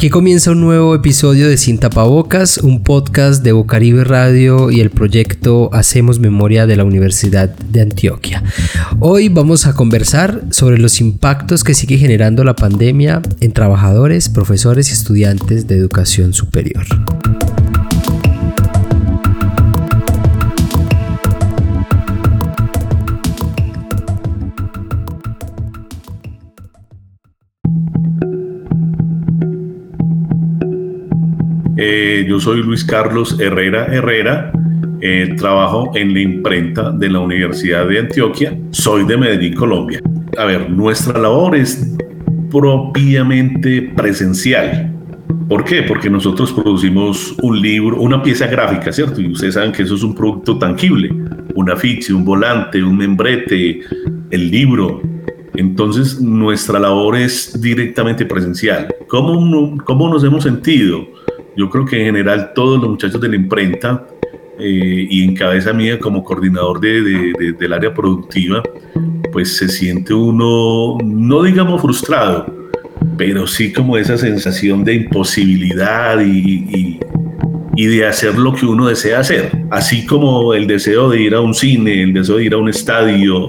Aquí comienza un nuevo episodio de Sin Tapabocas, un podcast de Bocaribe Radio y el proyecto Hacemos Memoria de la Universidad de Antioquia. Hoy vamos a conversar sobre los impactos que sigue generando la pandemia en trabajadores, profesores y estudiantes de educación superior. Eh, yo soy Luis Carlos Herrera Herrera, eh, trabajo en la imprenta de la Universidad de Antioquia, soy de Medellín, Colombia. A ver, nuestra labor es propiamente presencial. ¿Por qué? Porque nosotros producimos un libro, una pieza gráfica, ¿cierto? Y ustedes saben que eso es un producto tangible, un afiche, un volante, un membrete, el libro. Entonces, nuestra labor es directamente presencial. ¿Cómo, cómo nos hemos sentido? Yo creo que en general todos los muchachos de la imprenta eh, y en cabeza mía como coordinador de, del área productiva, pues se siente uno, no digamos frustrado, pero sí como esa sensación de imposibilidad y, de hacer lo que uno desea hacer, así como el deseo de ir a un cine, el deseo de ir a un estadio,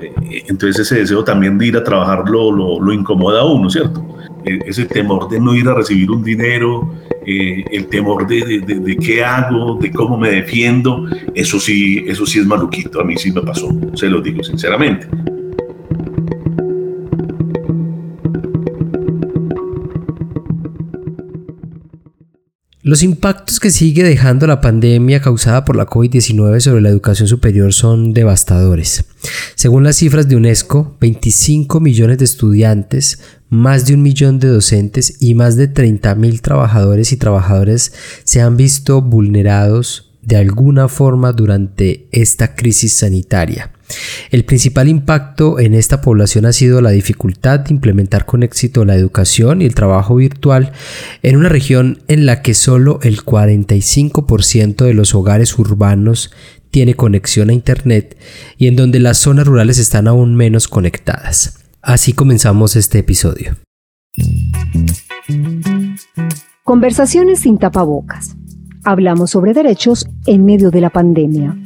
eh, entonces ese deseo también de ir a trabajar lo, lo incomoda a uno, ¿cierto? E, ese temor de no ir a recibir un dinero, eh, el temor de, de, qué hago, de cómo me defiendo, eso sí, eso sí es maluquito, a mí sí me pasó, se lo digo sinceramente. Los impactos que sigue dejando la pandemia causada por la COVID-19 sobre la educación superior son devastadores. Según las cifras de UNESCO, 25 millones de estudiantes, más de un millón de docentes y más de 30.000 trabajadores y trabajadoras se han visto vulnerados de alguna forma durante esta crisis sanitaria. El principal impacto en esta población ha sido la dificultad de implementar con éxito la educación y el trabajo virtual en una región en la que solo el 45% de los hogares urbanos tiene conexión a Internet y en donde las zonas rurales están aún menos conectadas. Así comenzamos este episodio. Conversaciones sin tapabocas. Hablamos sobre derechos en medio de la pandemia.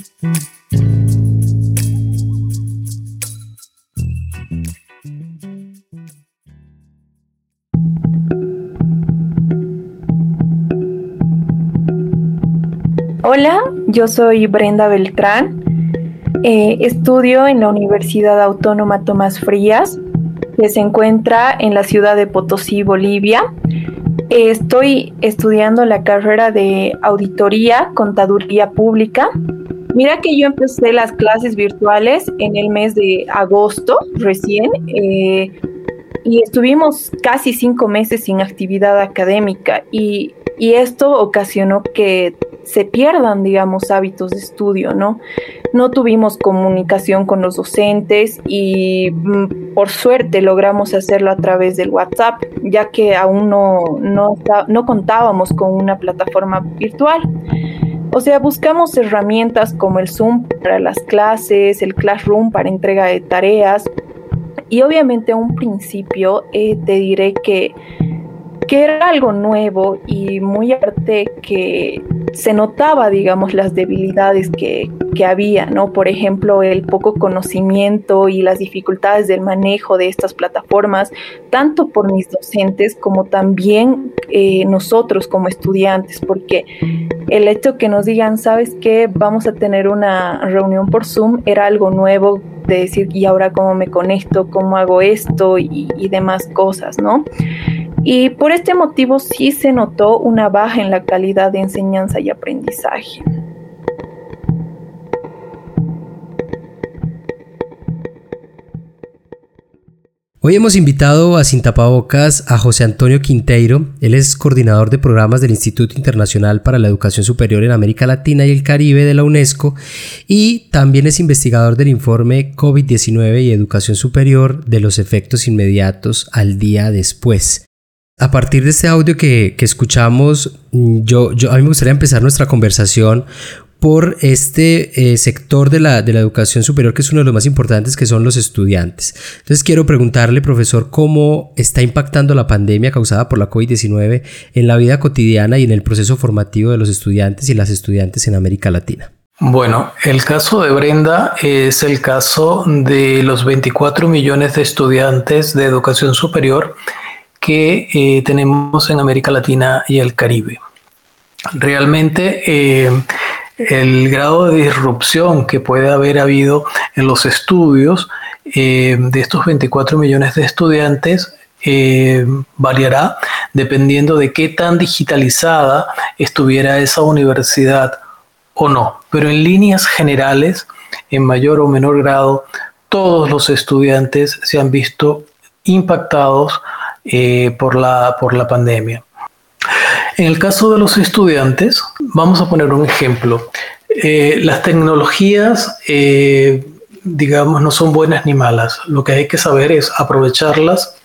Hola, yo soy Brenda Beltrán. Eh, estudio en la Universidad Autónoma Tomás Frías que se encuentra en la ciudad de Potosí, Bolivia. Estoy estudiando la carrera de auditoría, contaduría pública. Mira que yo empecé las clases virtuales en el mes de agosto recién eh, y estuvimos casi cinco meses sin actividad académica y, y esto ocasionó que se pierdan, digamos, hábitos de estudio, ¿no? No tuvimos comunicación con los docentes y mm, por suerte logramos hacerlo a través del WhatsApp, ya que aún no, no, no contábamos con una plataforma virtual. O sea, buscamos herramientas como el Zoom para las clases, el Classroom para entrega de tareas. Y obviamente a un principio eh, te diré que que era algo nuevo y muy arte que se notaba, digamos, las debilidades que, que, había, ¿no? Por ejemplo, el poco conocimiento y las dificultades del manejo de estas plataformas, tanto por mis docentes como también eh, nosotros como estudiantes, porque el hecho que nos digan, ¿sabes qué? Vamos a tener una reunión por Zoom era algo nuevo de decir, ¿y ahora cómo me conecto? ¿Cómo hago esto? Y demás cosas, ¿no? Y por este motivo sí se notó una baja en la calidad de enseñanza y aprendizaje. Hoy hemos invitado a Sin Tapabocas a José Antonio Quinteiro. Él es coordinador de programas del Instituto Internacional para la Educación Superior en América Latina y el Caribe de la UNESCO y también es investigador del informe COVID-19 y Educación Superior de los efectos inmediatos al día después. A partir de este audio que, escuchamos, yo, yo, a mí me gustaría empezar nuestra conversación por este eh, sector de la, de la educación superior que es uno de los más importantes, que son los estudiantes. Entonces quiero preguntarle, profesor, cómo está impactando la pandemia causada por la COVID-19 en la vida cotidiana y en el proceso formativo de los estudiantes y las estudiantes en América Latina. Bueno, el caso de Brenda es el caso de los 24 millones de estudiantes de educación superior que eh, tenemos en América Latina y el Caribe. Realmente eh, el grado de disrupción que puede haber habido en los estudios eh, de estos 24 millones de estudiantes variará dependiendo de qué tan digitalizada estuviera esa universidad o no, pero en líneas generales, en mayor o menor grado, todos los estudiantes se han visto impactados eh, por, la, por la pandemia. En el caso de los estudiantes, vamos a poner un ejemplo. Eh, las tecnologías, eh, digamos, no son buenas ni malas. Lo que hay que saber es aprovecharlas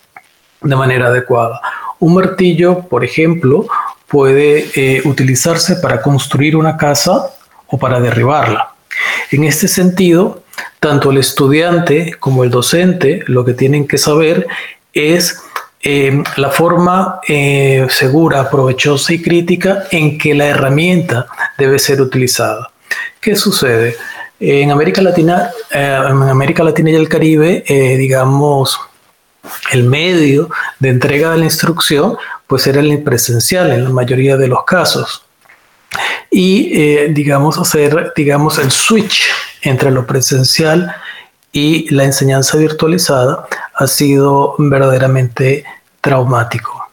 de manera adecuada. Un martillo, por ejemplo, puede utilizarse para construir una casa o para derribarla. En este sentido, tanto el estudiante como el docente lo que tienen que saber es eh, la forma eh, segura, provechosa y crítica en que la herramienta debe ser utilizada. ¿Qué sucede? En América Latina, eh, en América Latina y el Caribe, digamos, el medio de entrega de la instrucción pues era el presencial en la mayoría de los casos y, eh, digamos, hacer, digamos, el switch entre lo presencial y la enseñanza virtualizada ha sido verdaderamente traumático.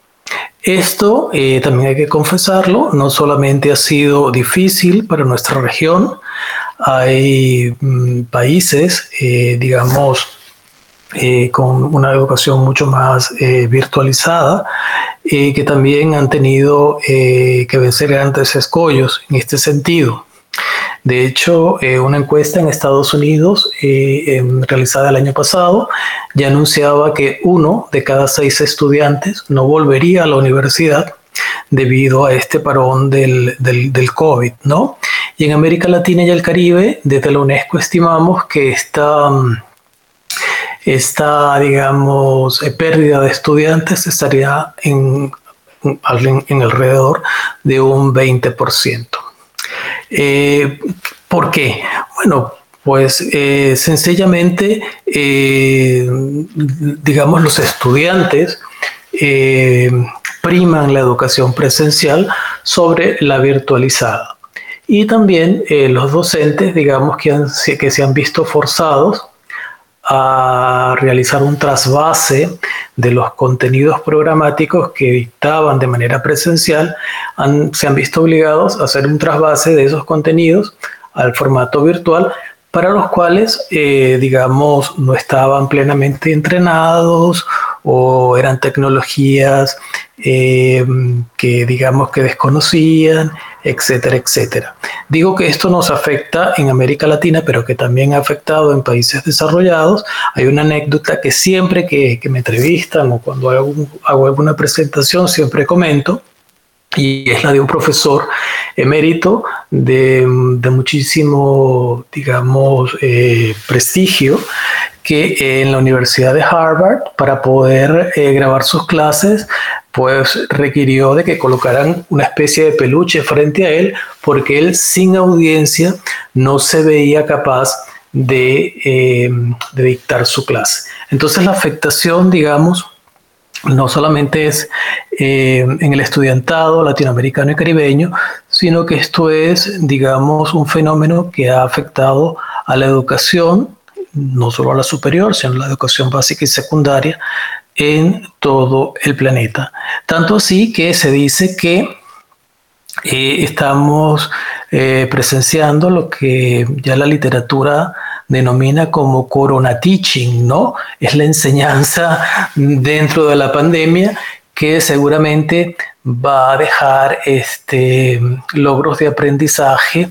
Esto eh, también hay que confesarlo, no solamente ha sido difícil para nuestra región, hay mm, países, eh, digamos, con una educación mucho más virtualizada que también han tenido eh, que vencer grandes escollos en este sentido. De hecho, eh, una encuesta en Estados Unidos eh, realizada el año pasado ya anunciaba que uno de cada seis estudiantes no volvería a la universidad debido a este parón del, del, del, COVID, ¿no? Y en América Latina y el Caribe, desde la UNESCO estimamos que esta mm, esta, digamos, eh, pérdida de estudiantes estaría en, en alrededor de un 20%. Eh, ¿Por qué? Bueno, pues eh, sencillamente, digamos, los estudiantes priman la educación presencial sobre la virtualizada. Y también los docentes, digamos, que, que se han visto forzados a realizar un trasvase de los contenidos programáticos que dictaban de manera presencial, se han visto obligados a hacer un trasvase de esos contenidos al formato virtual para los cuales, eh, digamos, no estaban plenamente entrenados o eran tecnologías eh, que, digamos, que desconocían etcétera, etcétera. Digo que esto nos afecta en América Latina, pero que también ha afectado en países desarrollados. Hay una anécdota que siempre que, me entrevistan o cuando hago, hago alguna presentación siempre comento, y es la de un profesor emérito de, muchísimo, digamos, eh, prestigio, que en la Universidad de Harvard, para poder eh, grabar sus clases, pues requirió de que colocaran una especie de peluche frente a él, porque él sin audiencia no se veía capaz de, eh, de dictar su clase. Entonces la afectación, digamos, no solamente es eh, en el estudiantado latinoamericano y caribeño, sino que esto es, digamos, un fenómeno que ha afectado a la educación, no solo a la superior, sino a la educación básica y secundaria en todo el planeta. Tanto así que se dice que eh, estamos eh, presenciando lo que ya la literatura denomina como corona teaching, ¿no? Es la enseñanza dentro de la pandemia que seguramente va a dejar este, logros de aprendizaje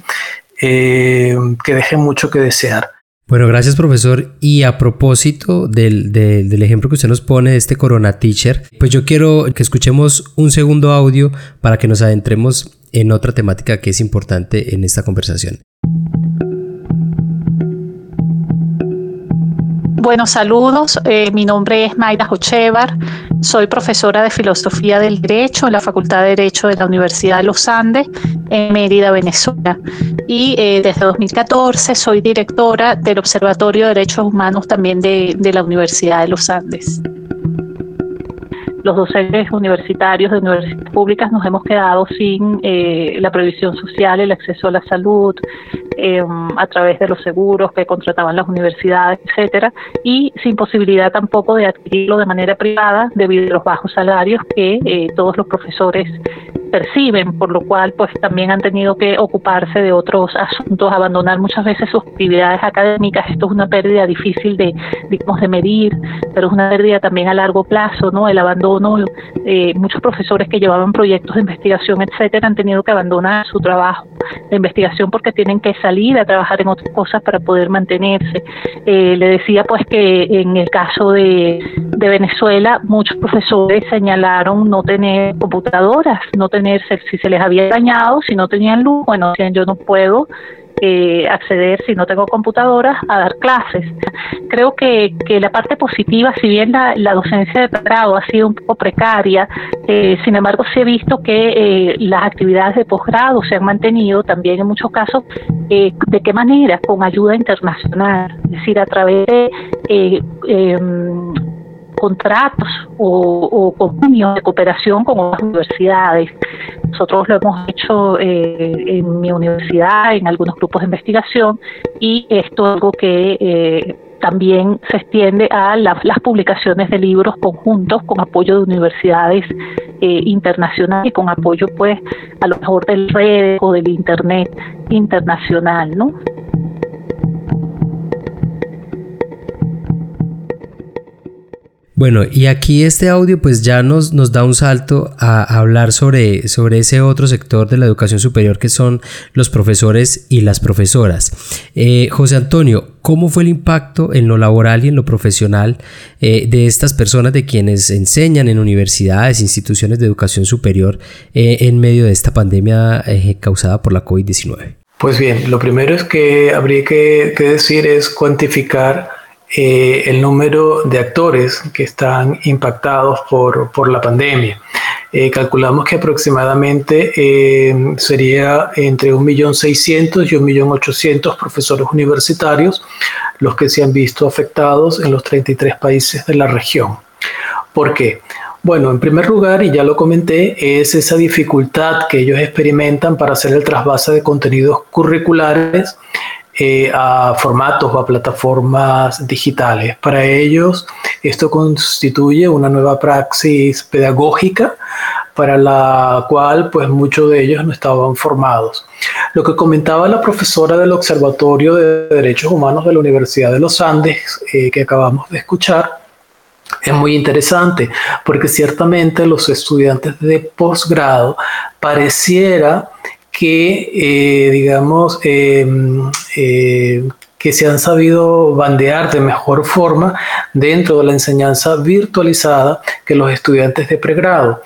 eh, que dejen mucho que desear. Bueno, gracias profesor. Y a propósito del, del, ejemplo que usted nos pone de este Corona Teacher, pues yo quiero que escuchemos un segundo audio para que nos adentremos en otra temática que es importante en esta conversación. Buenos saludos, eh, mi nombre es Mayra Jochevar, soy profesora de Filosofía del Derecho en la Facultad de Derecho de la Universidad de los Andes en Mérida, Venezuela. Y eh, desde 2014 soy directora del Observatorio de Derechos Humanos también de, de la Universidad de los Andes los docentes universitarios de universidades públicas nos hemos quedado sin eh, la previsión social, el acceso a la salud, eh, a través de los seguros que contrataban las universidades, etcétera, y sin posibilidad tampoco de adquirirlo de manera privada debido a los bajos salarios que eh, todos los profesores perciben, por lo cual pues también han tenido que ocuparse de otros asuntos, abandonar muchas veces sus actividades académicas. Esto es una pérdida difícil de, digamos, de medir, pero es una pérdida también a largo plazo, ¿no? El abandono, eh, muchos profesores que llevaban proyectos de investigación, etcétera, han tenido que abandonar su trabajo de investigación porque tienen que salir a trabajar en otras cosas para poder mantenerse. Eh, le decía pues que en el caso de, de Venezuela, muchos profesores señalaron no tener computadoras, no tener si se les había dañado, si no tenían luz, bueno, yo no puedo eh, acceder, si no tengo computadoras, a dar clases. Creo que, que la parte positiva, si bien la, docencia de pregrado ha sido un poco precaria, eh, sin embargo sí he visto que eh, las actividades de posgrado se han mantenido también en muchos casos. ¿De qué manera? Con ayuda internacional, es decir, a través de em, contratos o, convenios de cooperación con las universidades. Nosotros lo hemos hecho eh, en mi universidad, en algunos grupos de investigación, y esto es algo que eh, también se extiende a las publicaciones de libros conjuntos con apoyo de universidades eh, internacionales y con apoyo, pues, a lo mejor del red o del internet internacional, ¿no? Bueno, y aquí este audio pues ya nos, nos da un salto a, hablar sobre, sobre ese otro sector de la educación superior que son los profesores y las profesoras. Eh, José Antonio, ¿cómo fue el impacto en lo laboral y en lo profesional eh, de estas personas de quienes enseñan en universidades, instituciones de educación superior eh, en medio de esta pandemia causada por la COVID-19? Pues bien, lo primero es que habría que, que decir es cuantificar eh, el número de actores que están impactados por, por la pandemia. Eh, calculamos que aproximadamente eh, sería entre 1.600.000 y 1.800.000 profesores universitarios los que se han visto afectados en los 33 países de la región. ¿Por qué? Bueno, en primer lugar, y ya lo comenté, es esa dificultad que ellos experimentan para hacer el trasvase de contenidos curriculares eh, a formatos o a plataformas digitales. Para ellos, esto constituye una nueva praxis pedagógica para la cual pues muchos de ellos no estaban formados. Lo que comentaba la profesora del Observatorio de Derechos Humanos de la Universidad de los Andes, eh, que acabamos de escuchar, es muy interesante porque ciertamente los estudiantes de posgrado pareciera que, eh, digamos, em, eh, que se han sabido bandear de mejor forma dentro de la enseñanza virtualizada que los estudiantes de pregrado.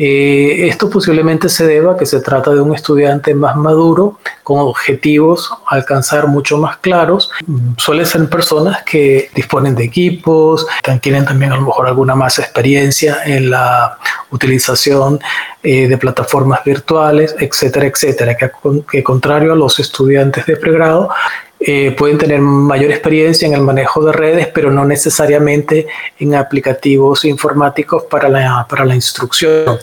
Eh, esto posiblemente se deba a que se trata de un estudiante más maduro, con objetivos a alcanzar mucho más claros. Suelen ser personas que disponen de equipos, tienen también a lo mejor alguna más experiencia en la utilización eh, de plataformas virtuales, etcétera, etcétera, que, que contrario a los estudiantes de pregrado, eh, pueden tener mayor experiencia en el manejo de redes, pero no necesariamente en aplicativos informáticos para la, para la instrucción.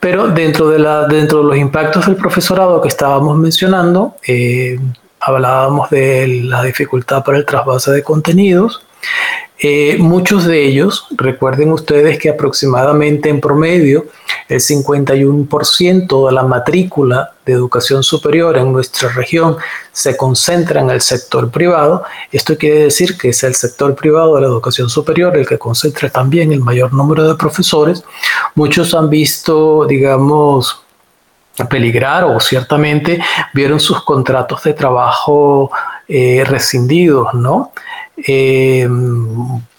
Pero dentro de, la, dentro de los impactos del profesorado que estábamos mencionando, eh, hablábamos de la dificultad para el trasvase de contenidos, eh, muchos de ellos, recuerden ustedes que aproximadamente en promedio el 51% de la matrícula de educación superior en nuestra región se concentra en el sector privado. Esto quiere decir que es el sector privado de la educación superior el que concentra también el mayor número de profesores. Muchos han visto, digamos, peligrar o ciertamente vieron sus contratos de trabajo rescindidos, ¿no?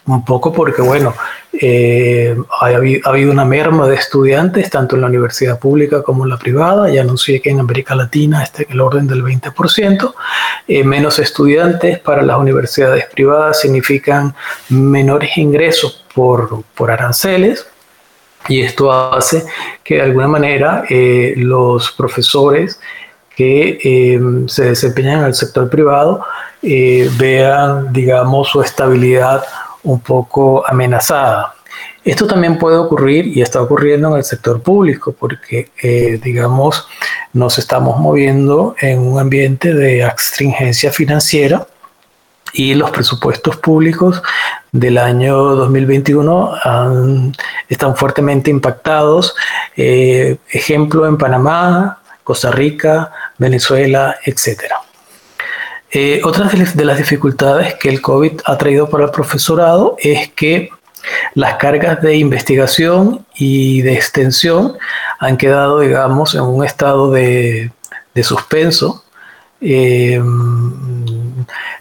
Un poco porque, bueno, eh, ha, habido, una merma de estudiantes, tanto en la universidad pública como en la privada. Ya anuncié que en América Latina está en el orden del 20%. Eh, menos estudiantes para las universidades privadas significan menores ingresos por, por aranceles. Y esto hace que de alguna manera eh, los profesores que se desempeñan en el sector privado vean, digamos, su estabilidad un poco amenazada. Esto también puede ocurrir y está ocurriendo en el sector público porque, eh, digamos, nos estamos moviendo en un ambiente de astringencia financiera y los presupuestos públicos del año 2021 están fuertemente impactados. Eh, ejemplo en Panamá, Costa Rica, Venezuela, etcétera. Eh, otra de las dificultades que el COVID ha traído para el profesorado es que las cargas de investigación y de extensión han quedado, digamos, en un estado de, suspenso. Eh,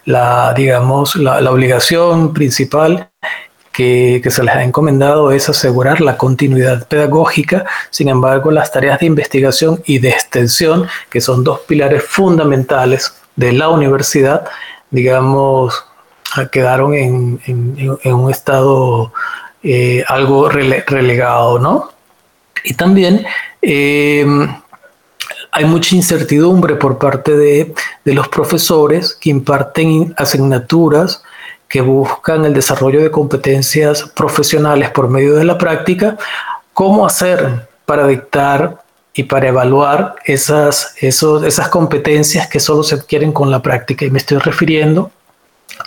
la, digamos, la, obligación principal que, que, se les ha encomendado es asegurar la continuidad pedagógica. Sin embargo, las tareas de investigación y de extensión, que son dos pilares fundamentales de la universidad, digamos, quedaron en, un estado eh, algo relegado, ¿no? Y también eh, hay mucha incertidumbre por parte de, de, los profesores que imparten asignaturas que buscan el desarrollo de competencias profesionales por medio de la práctica, cómo hacer para dictar y para evaluar esas, esas competencias que solo se adquieren con la práctica. Y me estoy refiriendo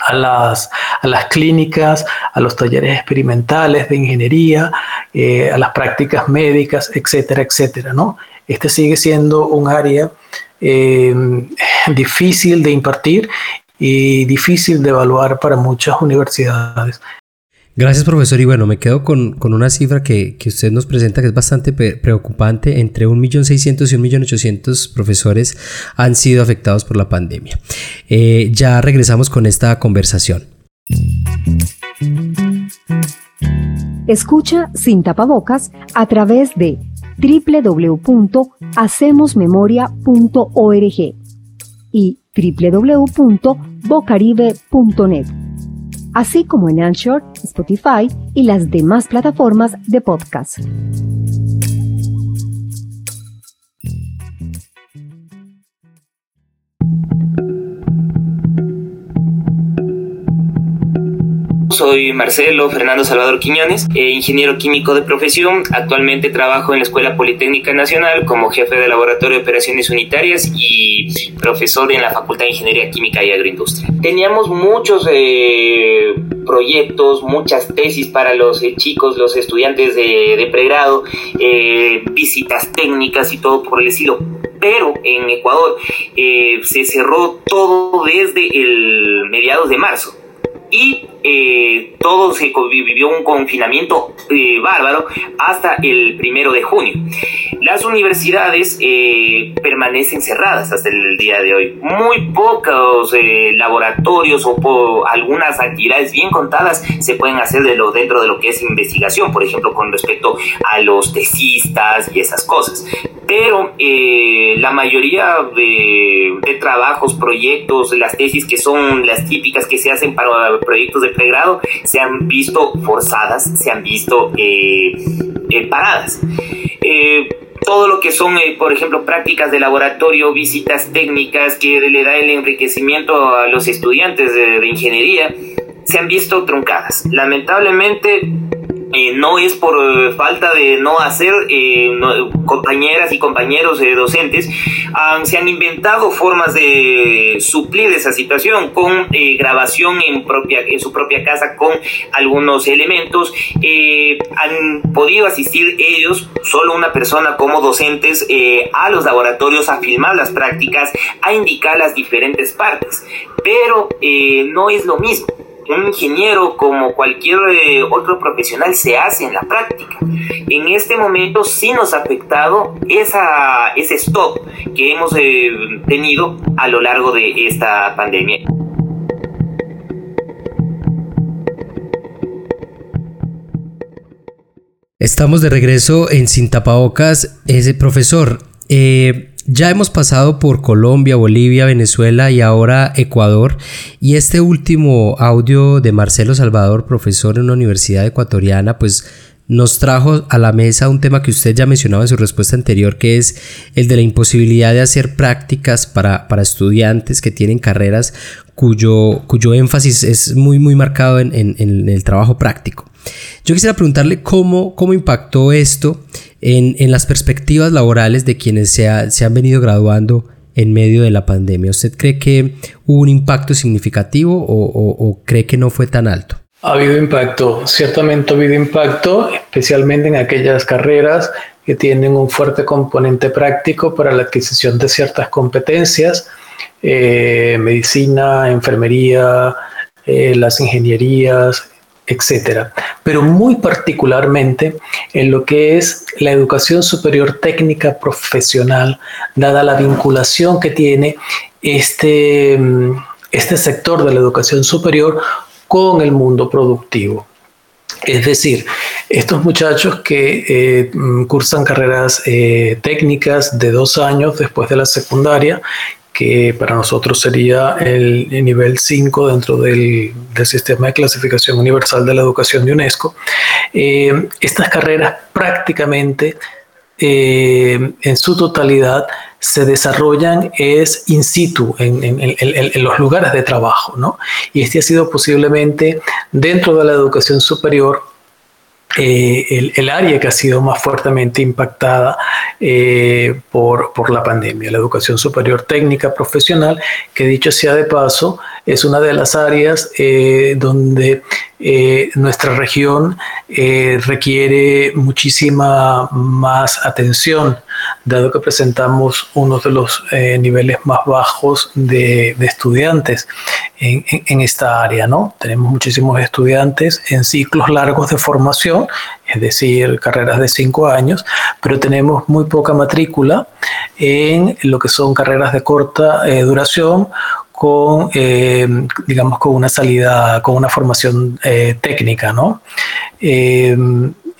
a las, a las clínicas, a los talleres experimentales de ingeniería, eh, a las prácticas médicas, etcétera, etcétera. ¿no? Este sigue siendo un área eh, difícil de impartir y difícil de evaluar para muchas universidades. Gracias, profesor. Y bueno, me quedo con, una cifra que, usted nos presenta que es bastante preocupante. Entre 1.600.000 y 1.800.000 profesores han sido afectados por la pandemia. Eh, ya regresamos con esta conversación. Escucha sin tapabocas a través de www.hacemosmemoria.org y www.bocaribe.net así como en Anchor, Spotify y las demás plataformas de podcast. Soy Marcelo Fernando Salvador Quiñones, eh, ingeniero químico de profesión. Actualmente trabajo en la Escuela Politécnica Nacional como jefe de laboratorio de operaciones unitarias y profesor en la Facultad de Ingeniería Química y Agroindustria. Teníamos muchos eh, proyectos, muchas tesis para los eh, chicos, los estudiantes de, de pregrado, visitas técnicas y todo por el estilo pero en Ecuador se cerró todo desde el mediados de marzo y eh, todo se vivió un confinamiento eh, bárbaro hasta el primero de junio. Las universidades eh, permanecen cerradas hasta el día de hoy. Muy pocos laboratorios o algunas actividades bien contadas se pueden hacer de lo, dentro de lo que es investigación, por ejemplo, con respecto a los tesistas y esas cosas. Pero la mayoría de, de trabajos, proyectos, las tesis que son las típicas que se hacen para proyectos de pregrado se han visto forzadas, se han visto eh, eh, paradas. Eh, todo lo que son, por ejemplo, prácticas de laboratorio, visitas técnicas que le da el enriquecimiento a los estudiantes de ingeniería, se han visto truncadas. Lamentablemente, eh, no es por eh, falta de no hacer, eh, compañeras y compañeros docentes se han inventado formas de suplir esa situación con grabación en, propia, en su propia casa con algunos elementos. han podido asistir ellos, solo una persona como docentes, a los laboratorios a filmar las prácticas, a indicar las diferentes partes, pero no es lo mismo un ingeniero como cualquier eh, otro profesional se hace en la práctica. En este momento sí nos ha afectado esa, ese stop que hemos eh, tenido a lo largo de esta pandemia. Estamos de regreso en Sin Tapabocas. Ese profesor, eh, ya hemos pasado por Colombia, Bolivia, Venezuela y ahora Ecuador. Y este último audio de Marcelo Salvador, profesor en una universidad ecuatoriana, pues nos trajo a la mesa un tema que usted ya mencionaba en su respuesta anterior, que es el de la imposibilidad de hacer prácticas para, para estudiantes que tienen carreras cuyo, cuyo énfasis es muy, muy marcado en, en, el trabajo práctico. Yo quisiera preguntarle cómo, cómo impactó esto en, las perspectivas laborales de quienes se, se han venido graduando en medio de la pandemia. ¿Usted cree que hubo un impacto significativo o, cree que no fue tan alto? Ha habido impacto, ciertamente ha habido impacto, especialmente en aquellas carreras que tienen un fuerte componente práctico para la adquisición de ciertas competencias, eh, medicina, enfermería, eh, las ingenierías, etcétera, pero muy particularmente en lo que es la educación superior técnica profesional, dada la vinculación que tiene este, mm, este sector de la educación superior con el mundo productivo. Es decir, estos muchachos que eh, mm, cursan carreras eh, técnicas de dos años después de la secundaria que para nosotros sería el, nivel 5 dentro del, sistema de clasificación universal de la educación de UNESCO. Eh, estas carreras prácticamente eh, en su totalidad se desarrollan es in situ, en, en, los lugares de trabajo, ¿no? Y este ha sido posiblemente dentro de la educación superior eh, el, área que ha sido más fuertemente impactada eh, por, por, la pandemia, la educación superior técnica profesional, que dicho sea de paso, es una de las áreas eh, donde nuestra región requiere muchísima más atención dado que presentamos uno de los eh, niveles más bajos de, estudiantes en, esta área, ¿no? Tenemos muchísimos estudiantes en ciclos largos de formación, es decir, carreras de cinco años, pero tenemos muy poca matrícula en lo que son carreras de corta eh, duración con, eh, digamos, con una salida, con una formación técnica, ¿no?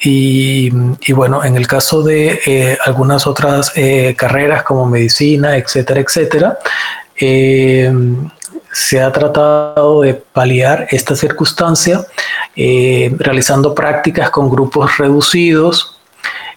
Y, bueno, en el caso de eh, algunas otras eh, carreras como medicina, etcétera, etcétera, eh, se ha tratado de paliar esta circunstancia realizando prácticas con grupos reducidos,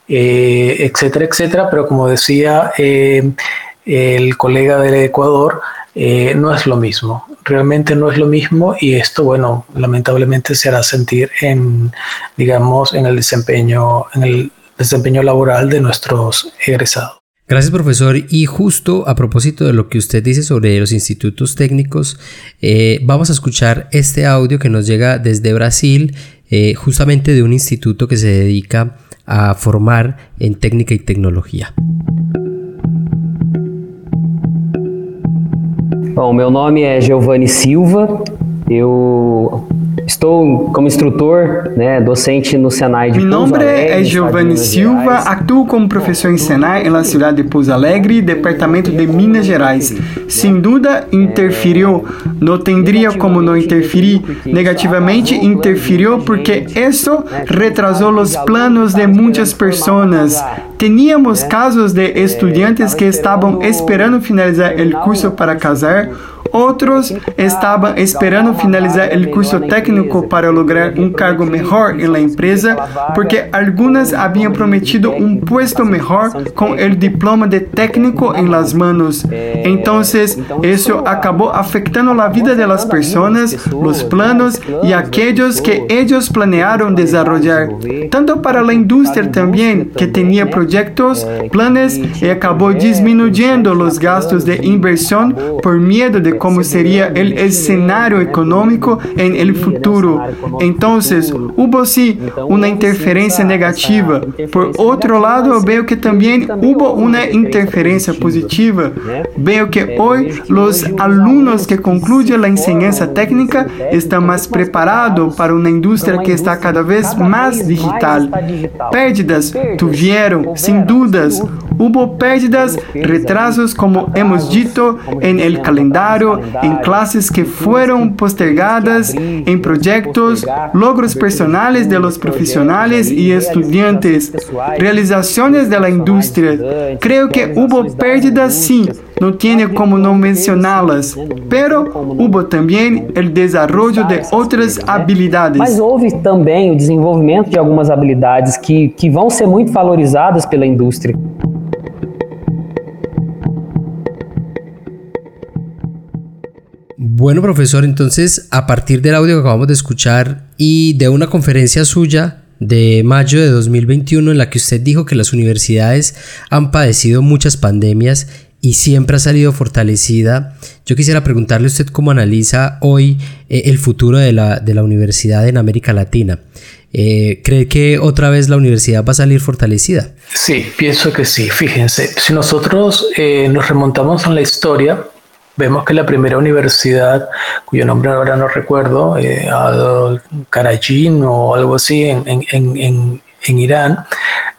etcétera, etcétera, pero como decía el colega del Ecuador, no es lo mismo realmente no es lo mismo y esto, bueno, lamentablemente se hará sentir en, digamos, en el desempeño, en el desempeño laboral de nuestros egresados. Gracias, profesor. Y justo a propósito de lo que usted dice sobre los institutos técnicos, eh, vamos a escuchar este audio que nos llega desde Brasil, eh, justamente de un instituto que se dedica a formar en técnica y tecnología. Bom, meu nome é Giovanni Silva, eu Estou como instrutor, né, docente no Senai de Pouso nombre Alegre, é Giovanni Silva, atuo como professor em Senai na cidade de Pouso Alegre, departamento de Minas Gerais. Sem dúvida, interferiu. Não teria como não interferir. Negativamente, interferiu porque isso retrasou os planos de muitas pessoas. Teníamos casos de estudantes que estavam esperando finalizar o curso para casar Outros estavam esperando finalizar o curso técnico para lograr um cargo melhor na empresa, porque algumas haviam prometido um puesto melhor com o diploma de técnico em las manos. Então, isso acabou afetando a vida das pessoas, os planos e aqueles que eles planearam desenvolver, tanto para a indústria também, que tinha projetos, planos e acabou diminuindo os gastos de inversão por medo de cómo sería el escenario económico en el futuro. Entonces, hubo sí una interferencia negativa. Por otro lado, veo que también hubo una interferencia positiva. Veo que hoy los alumnos que concluyen la enseñanza técnica están más preparados para una industria que está cada vez más digital. Pérdidas tuvieron, sin dudas. Hubo pérdidas, retrasos, como hemos dicho, en el calendario, en clases que fueron postergadas, en proyectos, logros personales de los profesionales y estudiantes, realizaciones de la industria. Creo que hubo pérdidas, sí, no tiene como no mencionarlas, pero hubo también el desarrollo de otras habilidades. Mas houve também o desenvolvimento de algumas habilidades que, que vão ser muito valorizadas pela indústria. Bueno, profesor, entonces a partir del audio que acabamos de escuchar y de una conferencia suya de mayo de 2021 en la que usted dijo que las universidades han padecido muchas pandemias y siempre ha salido fortalecida. Yo quisiera preguntarle a usted cómo analiza hoy eh, el futuro de la, de la, universidad en América Latina. Eh, ¿Cree que otra vez la universidad va a salir fortalecida? Sí, pienso que sí. Fíjense, si nosotros eh, nos remontamos a la historia, vemos que la primera universidad, cuyo nombre ahora no recuerdo, eh, Karajin o algo así, en, en, en, en Irán,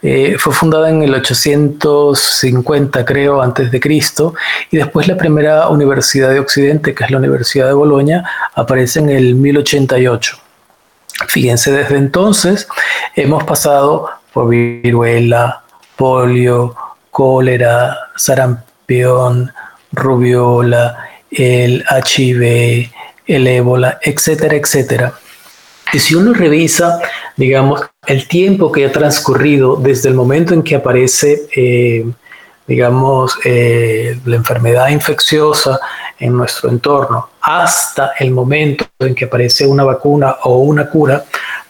eh, fue fundada en el 850, creo, antes de Cristo, y después la primera universidad de Occidente, que es la Universidad de Bolonia, aparece en el 1088. Fíjense, desde entonces hemos pasado por viruela, polio, cólera, sarampión, rubiola, el HIV, el ébola, etcétera, etcétera. Y si uno revisa, digamos, el tiempo que ha transcurrido desde el momento en que aparece, eh, digamos, eh, la enfermedad infecciosa en nuestro entorno, hasta el momento en que aparece una vacuna o una cura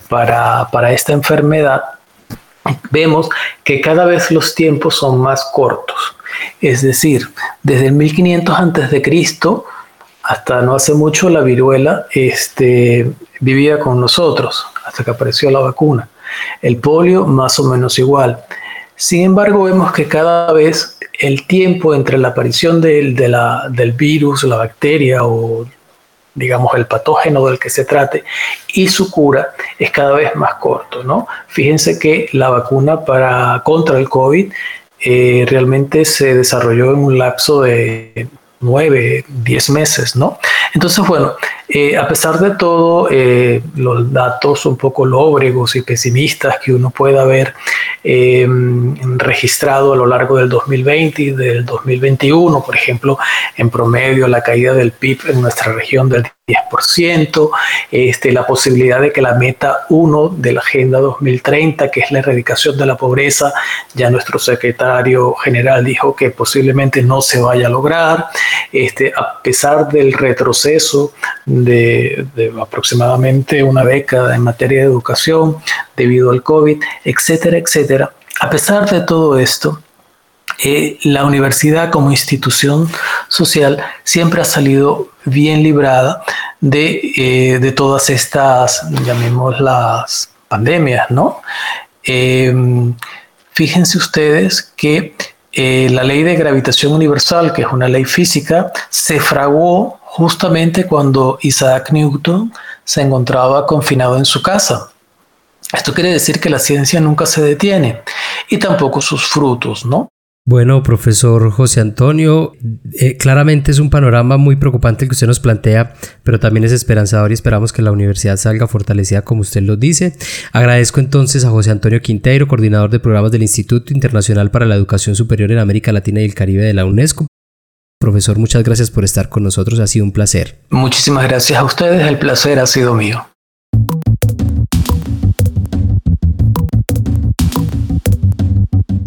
para, para esta enfermedad, vemos que cada vez los tiempos son más cortos. Es decir, desde el 1500 antes de Cristo hasta no hace mucho la viruela este, vivía con nosotros, hasta que apareció la vacuna. El polio más o menos igual. Sin embargo, vemos que cada vez el tiempo entre la aparición del, del virus, la bacteria o digamos, el patógeno del que se trate y su cura es cada vez más corto, ¿no? Fíjense que la vacuna para, contra el COVID eh, realmente se desarrolló en un lapso de nueve, diez meses, ¿no? Entonces, bueno, eh, a pesar de todo, eh, los datos un poco lóbregos y pesimistas que uno pueda haber registrado a lo largo del 2020 y del 2021, por ejemplo, en promedio la caída del PIB en nuestra región del 10%, este, la posibilidad de que la meta 1 de la Agenda 2030, que es la erradicación de la pobreza, ya nuestro secretario general dijo que posiblemente no se vaya a lograr, este, a pesar del retroceso de, aproximadamente una década en materia de educación debido al COVID, etcétera, etcétera. A pesar de todo esto, eh, la universidad como institución social siempre ha salido bien librada de, eh, de todas estas, llamémoslas, pandemias, ¿no? Eh, fíjense ustedes que la ley de gravitación universal, que es una ley física, se fraguó justamente cuando Isaac Newton se encontraba confinado en su casa. Esto quiere decir que la ciencia nunca se detiene y tampoco sus frutos, ¿no? Bueno, profesor José Antonio, eh, claramente es un panorama muy preocupante el que usted nos plantea, pero también es esperanzador y esperamos que la universidad salga fortalecida como usted lo dice. Agradezco entonces a José Antonio Quinteiro, coordinador de programas del Instituto Internacional para la Educación Superior en América Latina y el Caribe de la UNESCO. Profesor, muchas gracias por estar con nosotros, ha sido un placer. Muchísimas gracias a ustedes, el placer ha sido mío.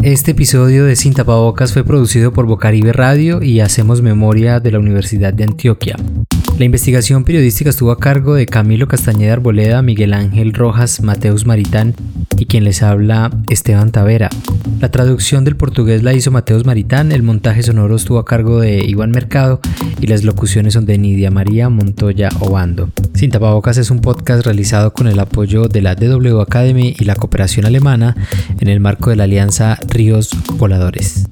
Este episodio de Sin Tapabocas fue producido por Bocaribe Radio y Hacemos Memoria de la Universidad de Antioquia. La investigación periodística estuvo a cargo de Camilo Castañeda Arboleda, Miguel Ángel Rojas, Mateus Maritán y quien les habla Esteban Tavera. La traducción del portugués la hizo Mateus Maritán, el montaje sonoro estuvo a cargo de Iván Mercado y las locuciones son de Nidia María Montoya Obando. Sin tapabocas es un podcast realizado con el apoyo de la DW Academy y la cooperación alemana en el marco de la alianza Ríos Voladores.